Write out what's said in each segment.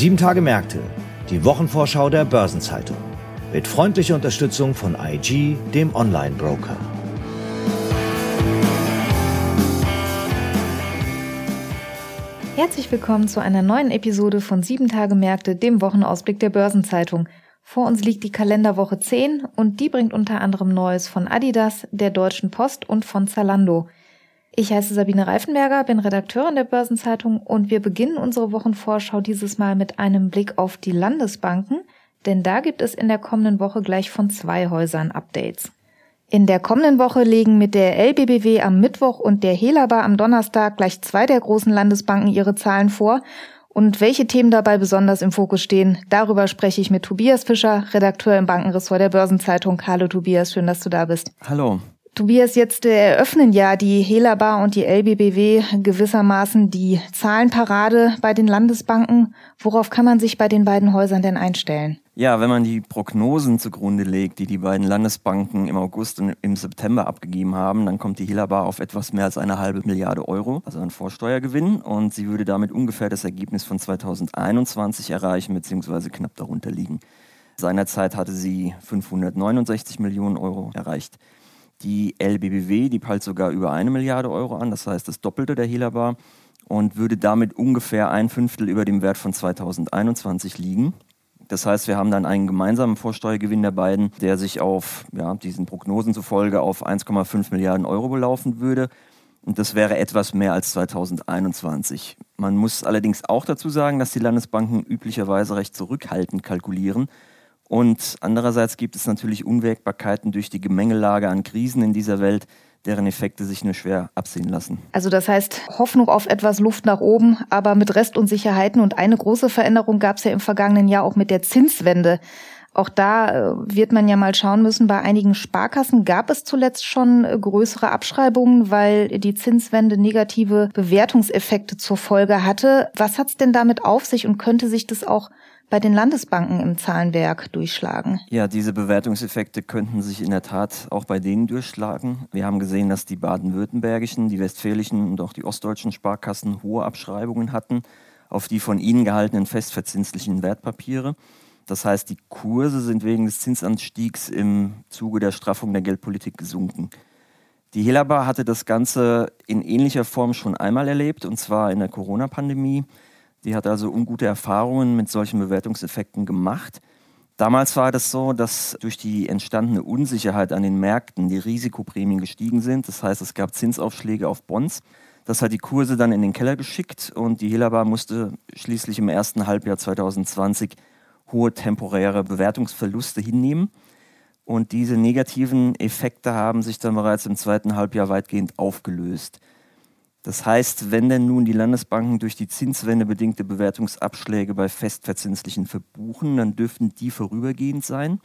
Sieben Tage Märkte, die Wochenvorschau der Börsenzeitung. Mit freundlicher Unterstützung von IG, dem Online-Broker. Herzlich willkommen zu einer neuen Episode von Sieben Tage Märkte, dem Wochenausblick der Börsenzeitung. Vor uns liegt die Kalenderwoche 10 und die bringt unter anderem Neues von Adidas, der Deutschen Post und von Zalando. Ich heiße Sabine Reifenberger, bin Redakteurin der Börsenzeitung und wir beginnen unsere Wochenvorschau dieses Mal mit einem Blick auf die Landesbanken, denn da gibt es in der kommenden Woche gleich von zwei Häusern Updates. In der kommenden Woche legen mit der LBBW am Mittwoch und der Helaba am Donnerstag gleich zwei der großen Landesbanken ihre Zahlen vor. Und welche Themen dabei besonders im Fokus stehen, darüber spreche ich mit Tobias Fischer, Redakteur im Bankenressort der Börsenzeitung. Hallo Tobias, schön, dass du da bist. Hallo. Tobias, jetzt eröffnen ja die Helaba und die LBBW gewissermaßen die Zahlenparade bei den Landesbanken. Worauf kann man sich bei den beiden Häusern denn einstellen? Ja, wenn man die Prognosen zugrunde legt, die die beiden Landesbanken im August und im September abgegeben haben, dann kommt die Helaba auf etwas mehr als eine halbe Milliarde Euro, also ein Vorsteuergewinn. Und sie würde damit ungefähr das Ergebnis von 2021 erreichen, beziehungsweise knapp darunter liegen. Seinerzeit hatte sie 569 Millionen Euro erreicht. Die LBBW, die peilt sogar über eine Milliarde Euro an, das heißt das Doppelte der Helaba und würde damit ungefähr ein Fünftel über dem Wert von 2021 liegen. Das heißt, wir haben dann einen gemeinsamen Vorsteuergewinn der beiden, der sich auf ja, diesen Prognosen zufolge auf 1,5 Milliarden Euro belaufen würde. Und das wäre etwas mehr als 2021. Man muss allerdings auch dazu sagen, dass die Landesbanken üblicherweise recht zurückhaltend kalkulieren. Und andererseits gibt es natürlich Unwägbarkeiten durch die Gemengelage an Krisen in dieser Welt, deren Effekte sich nur schwer absehen lassen. Also das heißt Hoffnung auf etwas Luft nach oben, aber mit Restunsicherheiten. Und eine große Veränderung gab es ja im vergangenen Jahr auch mit der Zinswende. Auch da äh, wird man ja mal schauen müssen. Bei einigen Sparkassen gab es zuletzt schon äh, größere Abschreibungen, weil die Zinswende negative Bewertungseffekte zur Folge hatte. Was hat's denn damit auf sich und könnte sich das auch bei den Landesbanken im Zahlenwerk durchschlagen? Ja, diese Bewertungseffekte könnten sich in der Tat auch bei denen durchschlagen. Wir haben gesehen, dass die baden-württembergischen, die westfälischen und auch die ostdeutschen Sparkassen hohe Abschreibungen hatten auf die von ihnen gehaltenen festverzinslichen Wertpapiere. Das heißt, die Kurse sind wegen des Zinsanstiegs im Zuge der Straffung der Geldpolitik gesunken. Die Helaba hatte das Ganze in ähnlicher Form schon einmal erlebt, und zwar in der Corona-Pandemie. Die hat also ungute Erfahrungen mit solchen Bewertungseffekten gemacht. Damals war das so, dass durch die entstandene Unsicherheit an den Märkten die Risikoprämien gestiegen sind. Das heißt, es gab Zinsaufschläge auf Bonds. Das hat die Kurse dann in den Keller geschickt und die Helaba musste schließlich im ersten Halbjahr 2020 hohe temporäre Bewertungsverluste hinnehmen. Und diese negativen Effekte haben sich dann bereits im zweiten Halbjahr weitgehend aufgelöst. Das heißt, wenn denn nun die Landesbanken durch die Zinswende bedingte Bewertungsabschläge bei festverzinslichen verbuchen, dann dürften die vorübergehend sein,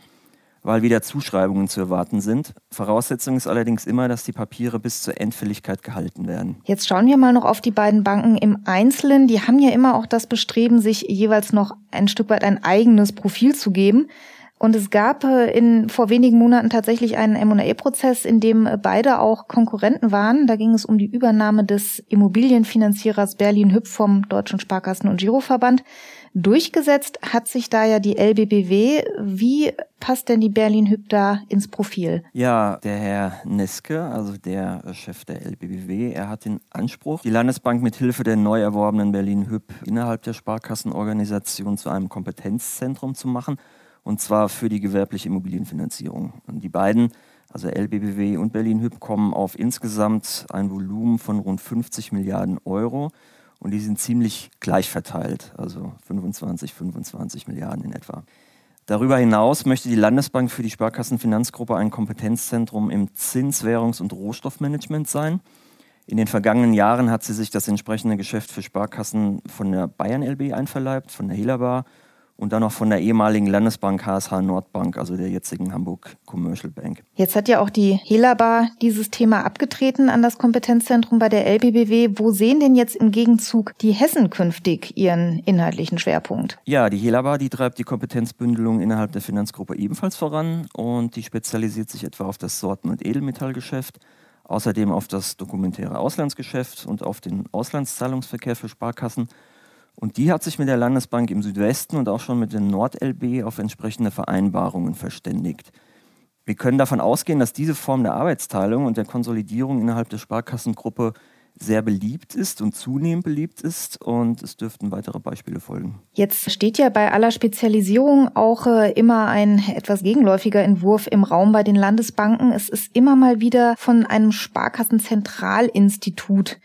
weil wieder Zuschreibungen zu erwarten sind. Voraussetzung ist allerdings immer, dass die Papiere bis zur Endfälligkeit gehalten werden. Jetzt schauen wir mal noch auf die beiden Banken im Einzelnen. Die haben ja immer auch das Bestreben, sich jeweils noch ein Stück weit ein eigenes Profil zu geben. Und es gab äh, in, vor wenigen Monaten tatsächlich einen M&A-Prozess, in dem äh, beide auch Konkurrenten waren. Da ging es um die Übernahme des Immobilienfinanzierers Berlin Hüb vom Deutschen Sparkassen- und Giroverband. Durchgesetzt hat sich da ja die LBBW. Wie passt denn die Berlin Hüb da ins Profil? Ja, der Herr Neske, also der Chef der LBBW, er hat den Anspruch, die Landesbank mit Hilfe der neu erworbenen Berlin Hüb innerhalb der Sparkassenorganisation zu einem Kompetenzzentrum zu machen und zwar für die gewerbliche Immobilienfinanzierung. Und die beiden, also LBBW und Berlin Hüb, kommen auf insgesamt ein Volumen von rund 50 Milliarden Euro und die sind ziemlich gleich verteilt, also 25, 25 Milliarden in etwa. Darüber hinaus möchte die Landesbank für die Sparkassenfinanzgruppe ein Kompetenzzentrum im Zins-, Währungs- und Rohstoffmanagement sein. In den vergangenen Jahren hat sie sich das entsprechende Geschäft für Sparkassen von der Bayern LB einverleibt, von der Helaba und dann noch von der ehemaligen Landesbank HSH Nordbank, also der jetzigen Hamburg Commercial Bank. Jetzt hat ja auch die Helaba dieses Thema abgetreten an das Kompetenzzentrum bei der LBBW. Wo sehen denn jetzt im Gegenzug die Hessen künftig ihren inhaltlichen Schwerpunkt? Ja, die Helaba, die treibt die Kompetenzbündelung innerhalb der Finanzgruppe ebenfalls voran und die spezialisiert sich etwa auf das Sorten- und Edelmetallgeschäft, außerdem auf das dokumentäre Auslandsgeschäft und auf den Auslandszahlungsverkehr für Sparkassen Und die hat sich mit der Landesbank im Südwesten und auch schon mit der NordLB auf entsprechende Vereinbarungen verständigt. Wir können davon ausgehen, dass diese Form der Arbeitsteilung und der Konsolidierung innerhalb der Sparkassengruppe sehr beliebt ist und zunehmend beliebt ist und es dürften weitere Beispiele folgen. Jetzt steht ja bei aller Spezialisierung auch äh, immer ein etwas gegenläufiger Entwurf im Raum bei den Landesbanken. Es ist immer mal wieder von einem Sparkassenzentralinstitut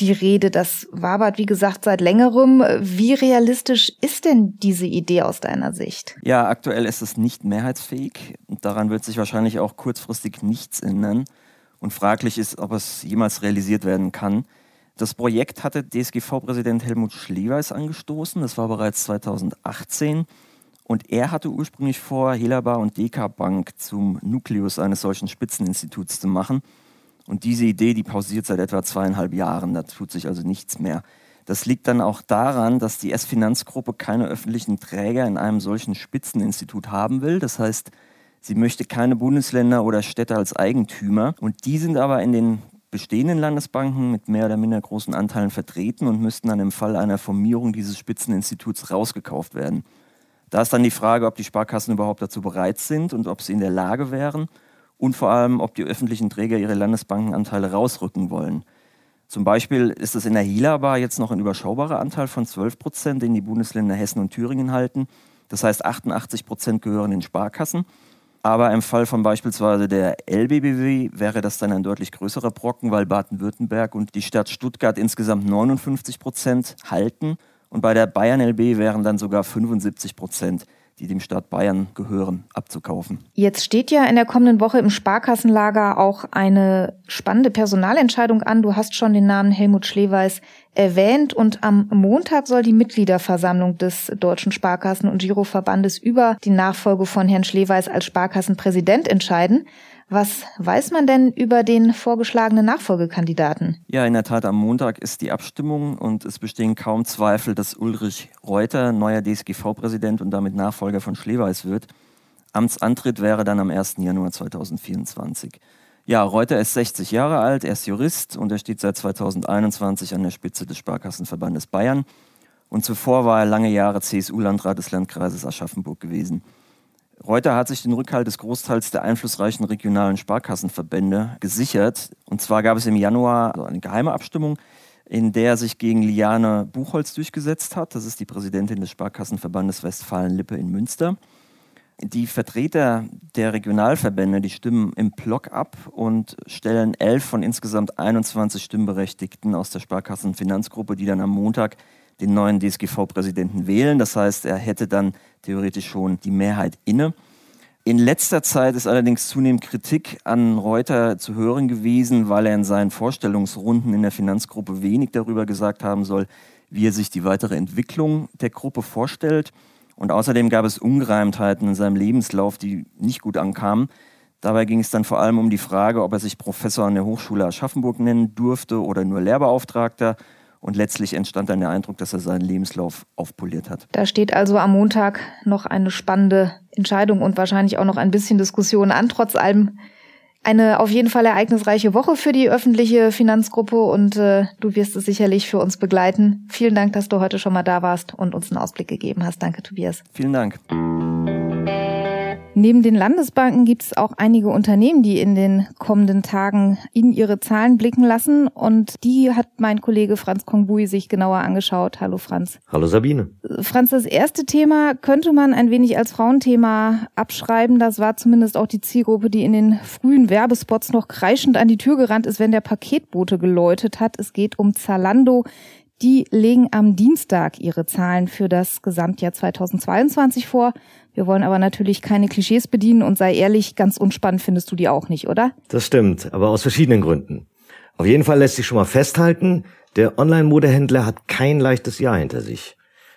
die Rede. Das wabert, wie gesagt, seit längerem. Wie realistisch ist denn diese Idee aus deiner Sicht? Ja, aktuell ist es nicht mehrheitsfähig. Daran wird sich wahrscheinlich auch kurzfristig nichts ändern und fraglich ist, ob es jemals realisiert werden kann. Das Projekt hatte DSGV-Präsident Helmut Schleweis angestoßen. Das war bereits 2018. Und er hatte ursprünglich vor, Helaba und DK Bank zum Nukleus eines solchen Spitzeninstituts zu machen. Und diese Idee, die pausiert seit etwa zweieinhalb Jahren. Da tut sich also nichts mehr. Das liegt dann auch daran, dass die S-Finanzgruppe keine öffentlichen Träger in einem solchen Spitzeninstitut haben will. Das heißt, Sie möchte keine Bundesländer oder Städte als Eigentümer. Und die sind aber in den bestehenden Landesbanken mit mehr oder minder großen Anteilen vertreten und müssten dann im Fall einer Formierung dieses Spitzeninstituts rausgekauft werden. Da ist dann die Frage, ob die Sparkassen überhaupt dazu bereit sind und ob sie in der Lage wären und vor allem, ob die öffentlichen Träger ihre Landesbankenanteile rausrücken wollen. Zum Beispiel ist es in der Hila-Bar jetzt noch ein überschaubarer Anteil von 12 Prozent, den die Bundesländer Hessen und Thüringen halten. Das heißt, 88 Prozent gehören den Sparkassen. Aber im Fall von beispielsweise der LBBW wäre das dann ein deutlich größerer Brocken, weil Baden-Württemberg und die Stadt Stuttgart insgesamt 59 Prozent halten. Und bei der Bayern LB wären dann sogar 75 Prozent die dem Staat Bayern gehören, abzukaufen. Jetzt steht ja in der kommenden Woche im Sparkassenlager auch eine spannende Personalentscheidung an. Du hast schon den Namen Helmut Schleweis erwähnt und am Montag soll die Mitgliederversammlung des Deutschen Sparkassen- und Giroverbandes über die Nachfolge von Herrn Schleweis als Sparkassenpräsident entscheiden. Was weiß man denn über den vorgeschlagenen Nachfolgekandidaten? Ja, in der Tat, am Montag ist die Abstimmung und es bestehen kaum Zweifel, dass Ulrich Reuter neuer DSGV-Präsident und damit Nachfolger von Schleweis wird. Amtsantritt wäre dann am 1. Januar 2024. Ja, Reuter ist 60 Jahre alt, er ist Jurist und er steht seit 2021 an der Spitze des Sparkassenverbandes Bayern. Und zuvor war er lange Jahre CSU-Landrat des Landkreises Aschaffenburg gewesen. Reuter hat sich den Rückhalt des Großteils der einflussreichen regionalen Sparkassenverbände gesichert. Und zwar gab es im Januar eine geheime Abstimmung, in der er sich gegen Liane Buchholz durchgesetzt hat. Das ist die Präsidentin des Sparkassenverbandes Westfalen-Lippe in Münster. Die Vertreter der Regionalverbände, die stimmen im Block ab und stellen elf von insgesamt 21 Stimmberechtigten aus der Sparkassenfinanzgruppe, die dann am Montag den neuen DSGV-Präsidenten wählen. Das heißt, er hätte dann theoretisch schon die Mehrheit inne. In letzter Zeit ist allerdings zunehmend Kritik an Reuter zu hören gewesen, weil er in seinen Vorstellungsrunden in der Finanzgruppe wenig darüber gesagt haben soll, wie er sich die weitere Entwicklung der Gruppe vorstellt. Und außerdem gab es Ungereimtheiten in seinem Lebenslauf, die nicht gut ankamen. Dabei ging es dann vor allem um die Frage, ob er sich Professor an der Hochschule Aschaffenburg nennen durfte oder nur Lehrbeauftragter. Und letztlich entstand dann der Eindruck, dass er seinen Lebenslauf aufpoliert hat. Da steht also am Montag noch eine spannende Entscheidung und wahrscheinlich auch noch ein bisschen Diskussion an. Trotz allem eine auf jeden Fall ereignisreiche Woche für die öffentliche Finanzgruppe und äh, du wirst es sicherlich für uns begleiten. Vielen Dank, dass du heute schon mal da warst und uns einen Ausblick gegeben hast. Danke, Tobias. Vielen Dank. Neben den Landesbanken gibt es auch einige Unternehmen, die in den kommenden Tagen in ihre Zahlen blicken lassen. Und die hat mein Kollege Franz Kongbui sich genauer angeschaut. Hallo Franz. Hallo Sabine. Franz, das erste Thema könnte man ein wenig als Frauenthema abschreiben. Das war zumindest auch die Zielgruppe, die in den frühen Werbespots noch kreischend an die Tür gerannt ist, wenn der Paketbote geläutet hat. Es geht um Zalando. Die legen am Dienstag ihre Zahlen für das Gesamtjahr 2022 vor. Wir wollen aber natürlich keine Klischees bedienen und sei ehrlich, ganz unspannend findest du die auch nicht, oder? Das stimmt, aber aus verschiedenen Gründen. Auf jeden Fall lässt sich schon mal festhalten, der Online-Modehändler hat kein leichtes Jahr hinter sich.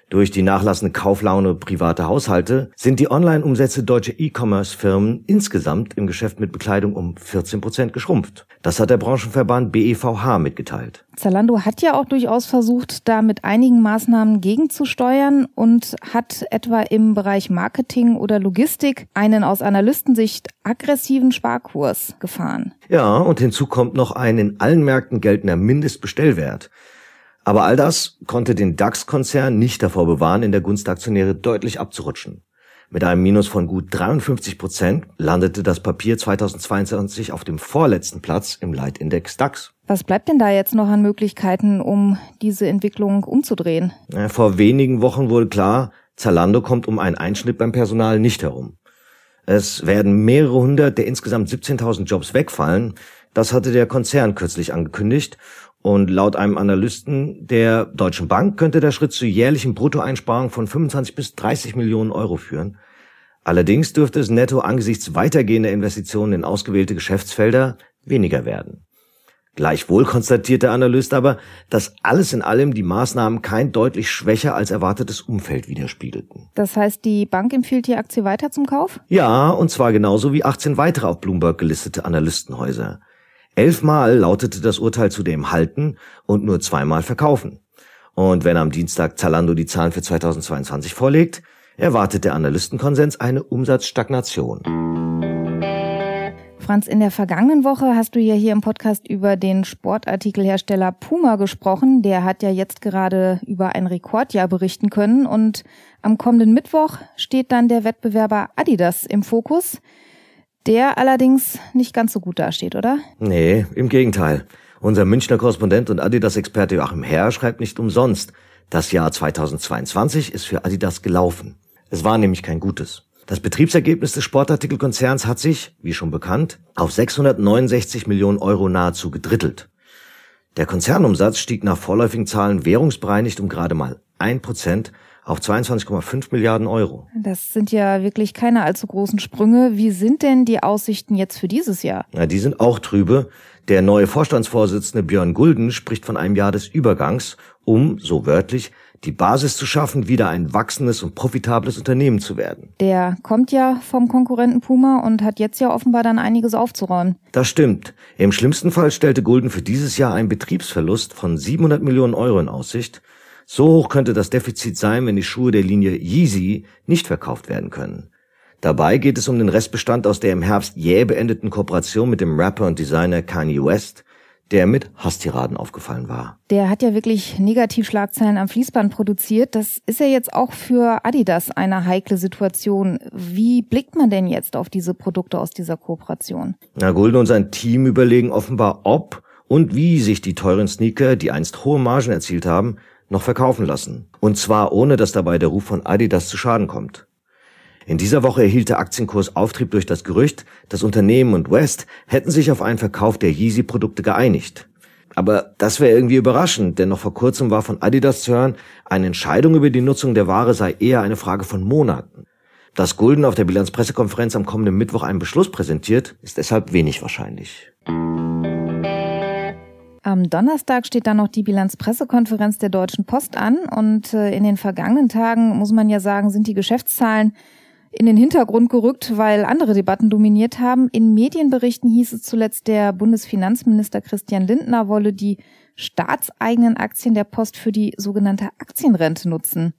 Durch die nachlassende Kauflaune privater Haushalte sind die Online-Umsätze deutscher E-Commerce-Firmen insgesamt im Geschäft mit Bekleidung um 14 Prozent geschrumpft. Das hat der Branchenverband BEVH mitgeteilt. Zalando hat ja auch durchaus versucht, da mit einigen Maßnahmen gegenzusteuern und hat etwa im Bereich Marketing oder Logistik einen aus Analystensicht aggressiven Sparkurs gefahren. Ja, und hinzu kommt noch ein in allen Märkten geltender Mindestbestellwert. Aber all das konnte den DAX-Konzern nicht davor bewahren, in der Gunst der Aktionäre deutlich abzurutschen. Mit einem Minus von gut 53 Prozent landete das Papier 2022 auf dem vorletzten Platz im Leitindex DAX. Was bleibt denn da jetzt noch an Möglichkeiten, um diese Entwicklung umzudrehen? Vor wenigen Wochen wurde klar, Zalando kommt um einen Einschnitt beim Personal nicht herum. Es werden mehrere hundert der insgesamt 17.000 Jobs wegfallen. Das hatte der Konzern kürzlich angekündigt. Und laut einem Analysten der Deutschen Bank könnte der Schritt zu jährlichen Bruttoeinsparungen von 25 bis 30 Millionen Euro führen. Allerdings dürfte es netto angesichts weitergehender Investitionen in ausgewählte Geschäftsfelder weniger werden. Gleichwohl konstatiert der Analyst aber, dass alles in allem die Maßnahmen kein deutlich schwächer als erwartetes Umfeld widerspiegelten. Das heißt, die Bank empfiehlt die Aktie weiter zum Kauf? Ja, und zwar genauso wie 18 weitere auf Bloomberg gelistete Analystenhäuser. Elfmal lautete das Urteil zudem halten und nur zweimal verkaufen. Und wenn am Dienstag Zalando die Zahlen für 2022 vorlegt, erwartet der Analystenkonsens eine Umsatzstagnation. Franz, in der vergangenen Woche hast du ja hier im Podcast über den Sportartikelhersteller Puma gesprochen. Der hat ja jetzt gerade über ein Rekordjahr berichten können und am kommenden Mittwoch steht dann der Wettbewerber Adidas im Fokus der allerdings nicht ganz so gut dasteht, oder? Nee, im Gegenteil. Unser Münchner Korrespondent und Adidas-Experte Joachim Herr schreibt nicht umsonst, das Jahr 2022 ist für Adidas gelaufen. Es war nämlich kein gutes. Das Betriebsergebnis des Sportartikelkonzerns hat sich, wie schon bekannt, auf 669 Millionen Euro nahezu gedrittelt. Der Konzernumsatz stieg nach vorläufigen Zahlen währungsbereinigt um gerade mal ein Prozent auf 22,5 Milliarden Euro. Das sind ja wirklich keine allzu großen Sprünge. Wie sind denn die Aussichten jetzt für dieses Jahr? Na, die sind auch trübe. Der neue Vorstandsvorsitzende Björn Gulden spricht von einem Jahr des Übergangs, um, so wörtlich, die Basis zu schaffen, wieder ein wachsendes und profitables Unternehmen zu werden. Der kommt ja vom Konkurrenten Puma und hat jetzt ja offenbar dann einiges aufzuräumen. Das stimmt. Im schlimmsten Fall stellte Gulden für dieses Jahr einen Betriebsverlust von 700 Millionen Euro in Aussicht. So hoch könnte das Defizit sein, wenn die Schuhe der Linie Yeezy nicht verkauft werden können. Dabei geht es um den Restbestand aus der im Herbst jäh beendeten Kooperation mit dem Rapper und Designer Kanye West, der mit Hasstiraden aufgefallen war. Der hat ja wirklich Negativschlagzeilen am Fließband produziert. Das ist ja jetzt auch für Adidas eine heikle Situation. Wie blickt man denn jetzt auf diese Produkte aus dieser Kooperation? Na, Gulden und sein Team überlegen offenbar, ob und wie sich die teuren Sneaker, die einst hohe Margen erzielt haben, noch verkaufen lassen. Und zwar ohne, dass dabei der Ruf von Adidas zu Schaden kommt. In dieser Woche erhielt der Aktienkurs Auftrieb durch das Gerücht, das Unternehmen und West hätten sich auf einen Verkauf der Yeezy-Produkte geeinigt. Aber das wäre irgendwie überraschend, denn noch vor kurzem war von Adidas zu hören, eine Entscheidung über die Nutzung der Ware sei eher eine Frage von Monaten. Dass Gulden auf der Bilanzpressekonferenz am kommenden Mittwoch einen Beschluss präsentiert, ist deshalb wenig wahrscheinlich. Am Donnerstag steht dann noch die Bilanzpressekonferenz der Deutschen Post an und äh, in den vergangenen Tagen, muss man ja sagen, sind die Geschäftszahlen in den Hintergrund gerückt, weil andere Debatten dominiert haben. In Medienberichten hieß es zuletzt, der Bundesfinanzminister Christian Lindner wolle die staatseigenen Aktien der Post für die sogenannte Aktienrente nutzen.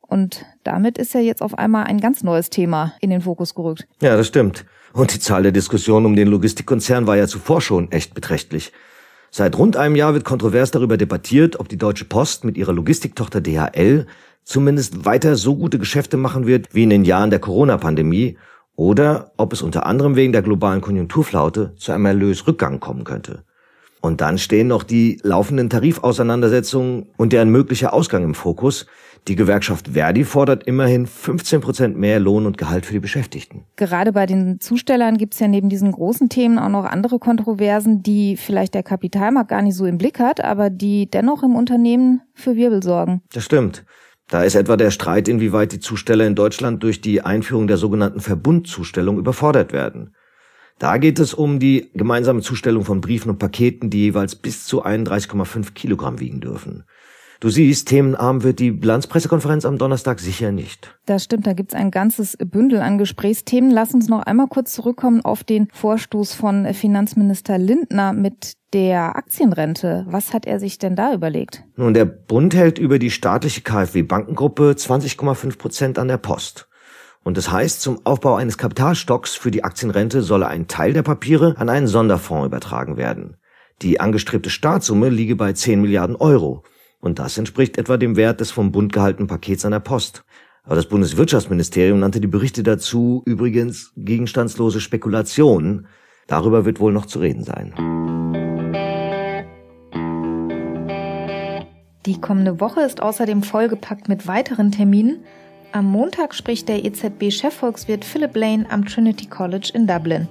Und damit ist ja jetzt auf einmal ein ganz neues Thema in den Fokus gerückt. Ja, das stimmt. Und die Zahl der Diskussionen um den Logistikkonzern war ja zuvor schon echt beträchtlich. Seit rund einem Jahr wird kontrovers darüber debattiert, ob die Deutsche Post mit ihrer Logistiktochter DHL zumindest weiter so gute Geschäfte machen wird wie in den Jahren der Corona-Pandemie oder ob es unter anderem wegen der globalen Konjunkturflaute zu einem Erlösrückgang kommen könnte. Und dann stehen noch die laufenden Tarifauseinandersetzungen und deren möglicher Ausgang im Fokus, die Gewerkschaft Verdi fordert immerhin 15 Prozent mehr Lohn und Gehalt für die Beschäftigten. Gerade bei den Zustellern gibt es ja neben diesen großen Themen auch noch andere Kontroversen, die vielleicht der Kapitalmarkt gar nicht so im Blick hat, aber die dennoch im Unternehmen für Wirbel sorgen. Das stimmt. Da ist etwa der Streit, inwieweit die Zusteller in Deutschland durch die Einführung der sogenannten Verbundzustellung überfordert werden. Da geht es um die gemeinsame Zustellung von Briefen und Paketen, die jeweils bis zu 31,5 Kilogramm wiegen dürfen. Du siehst, themenarm wird die Bilanzpressekonferenz am Donnerstag sicher nicht. Das stimmt, da gibt's ein ganzes Bündel an Gesprächsthemen. Lass uns noch einmal kurz zurückkommen auf den Vorstoß von Finanzminister Lindner mit der Aktienrente. Was hat er sich denn da überlegt? Nun, der Bund hält über die staatliche KfW-Bankengruppe 20,5 Prozent an der Post. Und das heißt, zum Aufbau eines Kapitalstocks für die Aktienrente solle ein Teil der Papiere an einen Sonderfonds übertragen werden. Die angestrebte Startsumme liege bei 10 Milliarden Euro. Und das entspricht etwa dem Wert des vom Bund gehaltenen Pakets an der Post. Aber das Bundeswirtschaftsministerium nannte die Berichte dazu übrigens gegenstandslose Spekulationen. Darüber wird wohl noch zu reden sein. Die kommende Woche ist außerdem vollgepackt mit weiteren Terminen. Am Montag spricht der EZB-Chefvolkswirt Philip Lane am Trinity College in Dublin.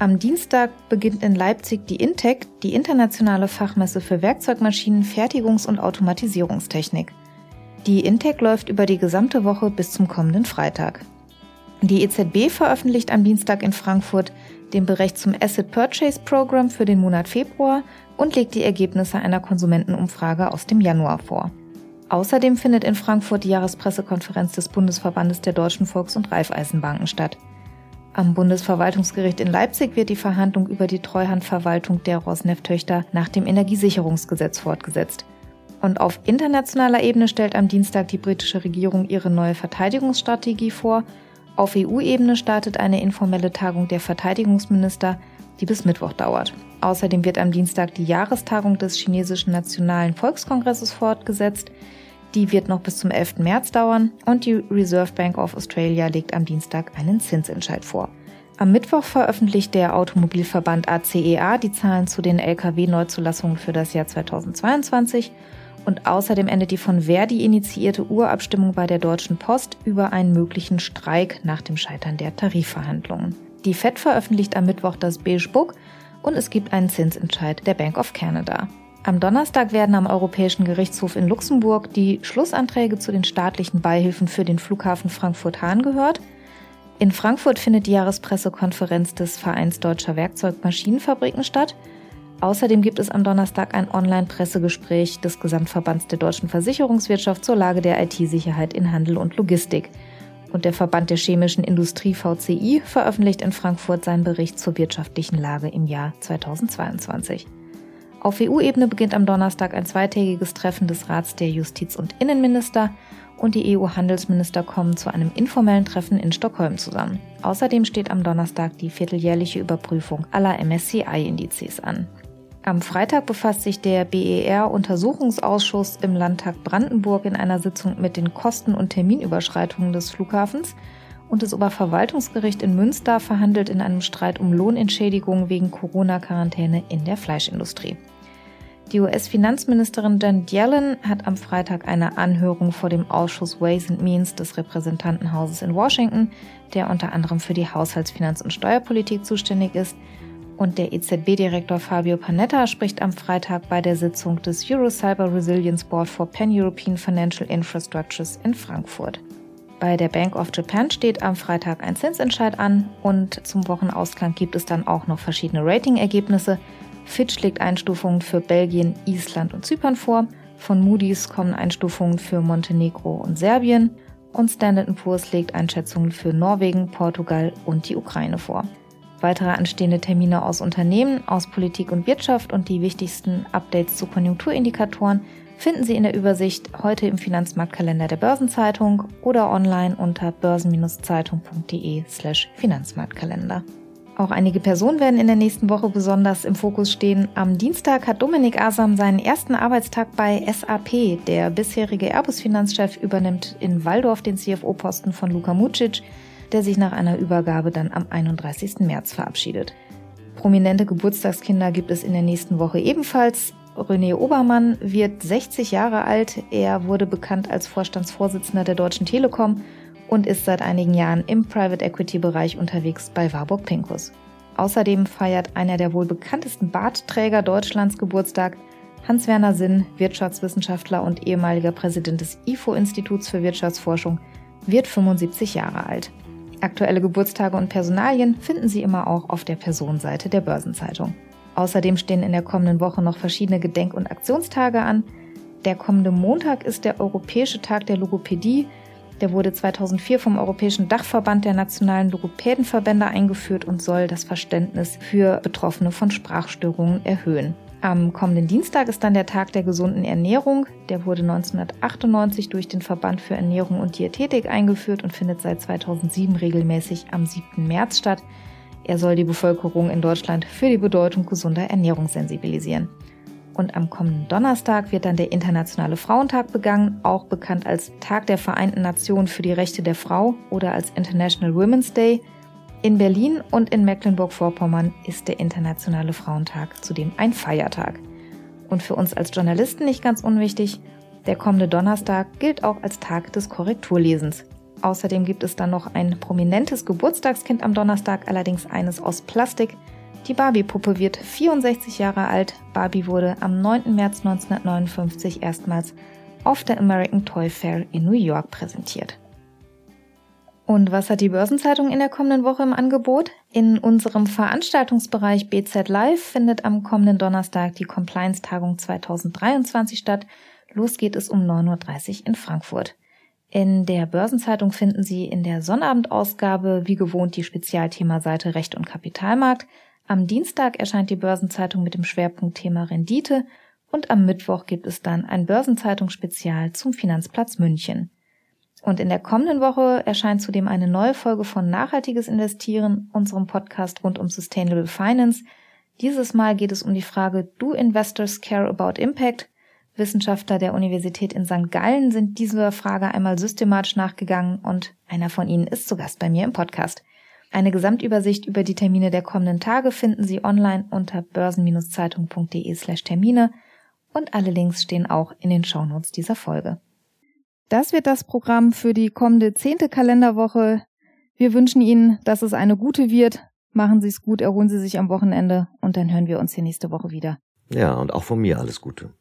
Am Dienstag beginnt in Leipzig die Intec, die internationale Fachmesse für Werkzeugmaschinen, Fertigungs- und Automatisierungstechnik. Die Intec läuft über die gesamte Woche bis zum kommenden Freitag. Die EZB veröffentlicht am Dienstag in Frankfurt den Bericht zum Asset Purchase Program für den Monat Februar und legt die Ergebnisse einer Konsumentenumfrage aus dem Januar vor. Außerdem findet in Frankfurt die Jahrespressekonferenz des Bundesverbandes der deutschen Volks- und Raiffeisenbanken statt. Am Bundesverwaltungsgericht in Leipzig wird die Verhandlung über die Treuhandverwaltung der Rosneft-Töchter nach dem Energiesicherungsgesetz fortgesetzt. Und auf internationaler Ebene stellt am Dienstag die britische Regierung ihre neue Verteidigungsstrategie vor. Auf EU-Ebene startet eine informelle Tagung der Verteidigungsminister, die bis Mittwoch dauert. Außerdem wird am Dienstag die Jahrestagung des chinesischen Nationalen Volkskongresses fortgesetzt. Die wird noch bis zum 11. März dauern und die Reserve Bank of Australia legt am Dienstag einen Zinsentscheid vor. Am Mittwoch veröffentlicht der Automobilverband ACEA e die Zahlen zu den Lkw-Neuzulassungen für das Jahr 2022 und außerdem endet die von Verdi initiierte Urabstimmung bei der Deutschen Post über einen möglichen Streik nach dem Scheitern der Tarifverhandlungen. Die Fed veröffentlicht am Mittwoch das Beige Book und es gibt einen Zinsentscheid der Bank of Canada. Am Donnerstag werden am Europäischen Gerichtshof in Luxemburg die Schlussanträge zu den staatlichen Beihilfen für den Flughafen Frankfurt-Hahn gehört. In Frankfurt findet die Jahrespressekonferenz des Vereins Deutscher Werkzeugmaschinenfabriken statt. Außerdem gibt es am Donnerstag ein Online-Pressegespräch des Gesamtverbands der deutschen Versicherungswirtschaft zur Lage der IT-Sicherheit in Handel und Logistik. Und der Verband der chemischen Industrie VCI veröffentlicht in Frankfurt seinen Bericht zur wirtschaftlichen Lage im Jahr 2022. Auf EU-Ebene beginnt am Donnerstag ein zweitägiges Treffen des Rats der Justiz- und Innenminister und die EU-Handelsminister kommen zu einem informellen Treffen in Stockholm zusammen. Außerdem steht am Donnerstag die vierteljährliche Überprüfung aller MSCI-Indizes an. Am Freitag befasst sich der BER-Untersuchungsausschuss im Landtag Brandenburg in einer Sitzung mit den Kosten- und Terminüberschreitungen des Flughafens und das Oberverwaltungsgericht in Münster verhandelt in einem Streit um Lohnentschädigungen wegen Corona-Quarantäne in der Fleischindustrie. Die US-Finanzministerin Janet Yellen hat am Freitag eine Anhörung vor dem Ausschuss Ways and Means des Repräsentantenhauses in Washington, der unter anderem für die Haushaltsfinanz- und Steuerpolitik zuständig ist, und der EZB-Direktor Fabio Panetta spricht am Freitag bei der Sitzung des Euro Cyber Resilience Board for Pan-European Financial Infrastructures in Frankfurt. Bei der Bank of Japan steht am Freitag ein Zinsentscheid an und zum Wochenausklang gibt es dann auch noch verschiedene Ratingergebnisse. Fitch legt Einstufungen für Belgien, Island und Zypern vor. Von Moody's kommen Einstufungen für Montenegro und Serbien. Und Standard Poor's legt Einschätzungen für Norwegen, Portugal und die Ukraine vor. Weitere anstehende Termine aus Unternehmen, aus Politik und Wirtschaft und die wichtigsten Updates zu Konjunkturindikatoren finden Sie in der Übersicht heute im Finanzmarktkalender der Börsenzeitung oder online unter börsen-zeitung.de/slash Finanzmarktkalender. Auch einige Personen werden in der nächsten Woche besonders im Fokus stehen. Am Dienstag hat Dominik Asam seinen ersten Arbeitstag bei SAP. Der bisherige Airbus-Finanzchef übernimmt in Waldorf den CFO-Posten von Luka Mucic der sich nach einer Übergabe dann am 31. März verabschiedet. Prominente Geburtstagskinder gibt es in der nächsten Woche ebenfalls. René Obermann wird 60 Jahre alt. Er wurde bekannt als Vorstandsvorsitzender der Deutschen Telekom und ist seit einigen Jahren im Private Equity Bereich unterwegs bei Warburg Pincus. Außerdem feiert einer der wohl bekanntesten Bartträger Deutschlands Geburtstag, Hans-Werner Sinn, Wirtschaftswissenschaftler und ehemaliger Präsident des IFO-Instituts für Wirtschaftsforschung, wird 75 Jahre alt. Aktuelle Geburtstage und Personalien finden Sie immer auch auf der Personenseite der Börsenzeitung. Außerdem stehen in der kommenden Woche noch verschiedene Gedenk- und Aktionstage an. Der kommende Montag ist der Europäische Tag der Logopädie. Der wurde 2004 vom Europäischen Dachverband der nationalen Logopädenverbände eingeführt und soll das Verständnis für Betroffene von Sprachstörungen erhöhen. Am kommenden Dienstag ist dann der Tag der gesunden Ernährung. Der wurde 1998 durch den Verband für Ernährung und Diätetik eingeführt und findet seit 2007 regelmäßig am 7. März statt. Er soll die Bevölkerung in Deutschland für die Bedeutung gesunder Ernährung sensibilisieren. Und am kommenden Donnerstag wird dann der Internationale Frauentag begangen, auch bekannt als Tag der Vereinten Nationen für die Rechte der Frau oder als International Women's Day. In Berlin und in Mecklenburg-Vorpommern ist der Internationale Frauentag zudem ein Feiertag. Und für uns als Journalisten nicht ganz unwichtig, der kommende Donnerstag gilt auch als Tag des Korrekturlesens. Außerdem gibt es dann noch ein prominentes Geburtstagskind am Donnerstag, allerdings eines aus Plastik. Die Barbie-Puppe wird 64 Jahre alt. Barbie wurde am 9. März 1959 erstmals auf der American Toy Fair in New York präsentiert. Und was hat die Börsenzeitung in der kommenden Woche im Angebot? In unserem Veranstaltungsbereich BZ Live findet am kommenden Donnerstag die Compliance-Tagung 2023 statt. Los geht es um 9.30 Uhr in Frankfurt. In der Börsenzeitung finden Sie in der Sonnabendausgabe wie gewohnt die Spezialthema-Seite Recht und Kapitalmarkt. Am Dienstag erscheint die Börsenzeitung mit dem Schwerpunktthema Rendite und am Mittwoch gibt es dann ein Börsenzeitung-Spezial zum Finanzplatz München. Und in der kommenden Woche erscheint zudem eine neue Folge von Nachhaltiges Investieren, unserem Podcast rund um Sustainable Finance. Dieses Mal geht es um die Frage, do investors care about impact? Wissenschaftler der Universität in St. Gallen sind dieser Frage einmal systematisch nachgegangen und einer von ihnen ist zu Gast bei mir im Podcast. Eine Gesamtübersicht über die Termine der kommenden Tage finden Sie online unter börsen-zeitung.de slash Termine und alle Links stehen auch in den Shownotes dieser Folge. Das wird das Programm für die kommende zehnte Kalenderwoche. Wir wünschen Ihnen, dass es eine gute wird. Machen Sie es gut, erholen Sie sich am Wochenende und dann hören wir uns hier nächste Woche wieder. Ja, und auch von mir alles Gute.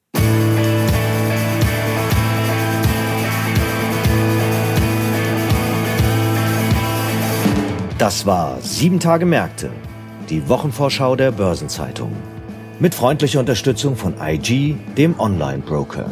Das war Sieben Tage Märkte, die Wochenvorschau der Börsenzeitung. Mit freundlicher Unterstützung von IG, dem Online-Broker.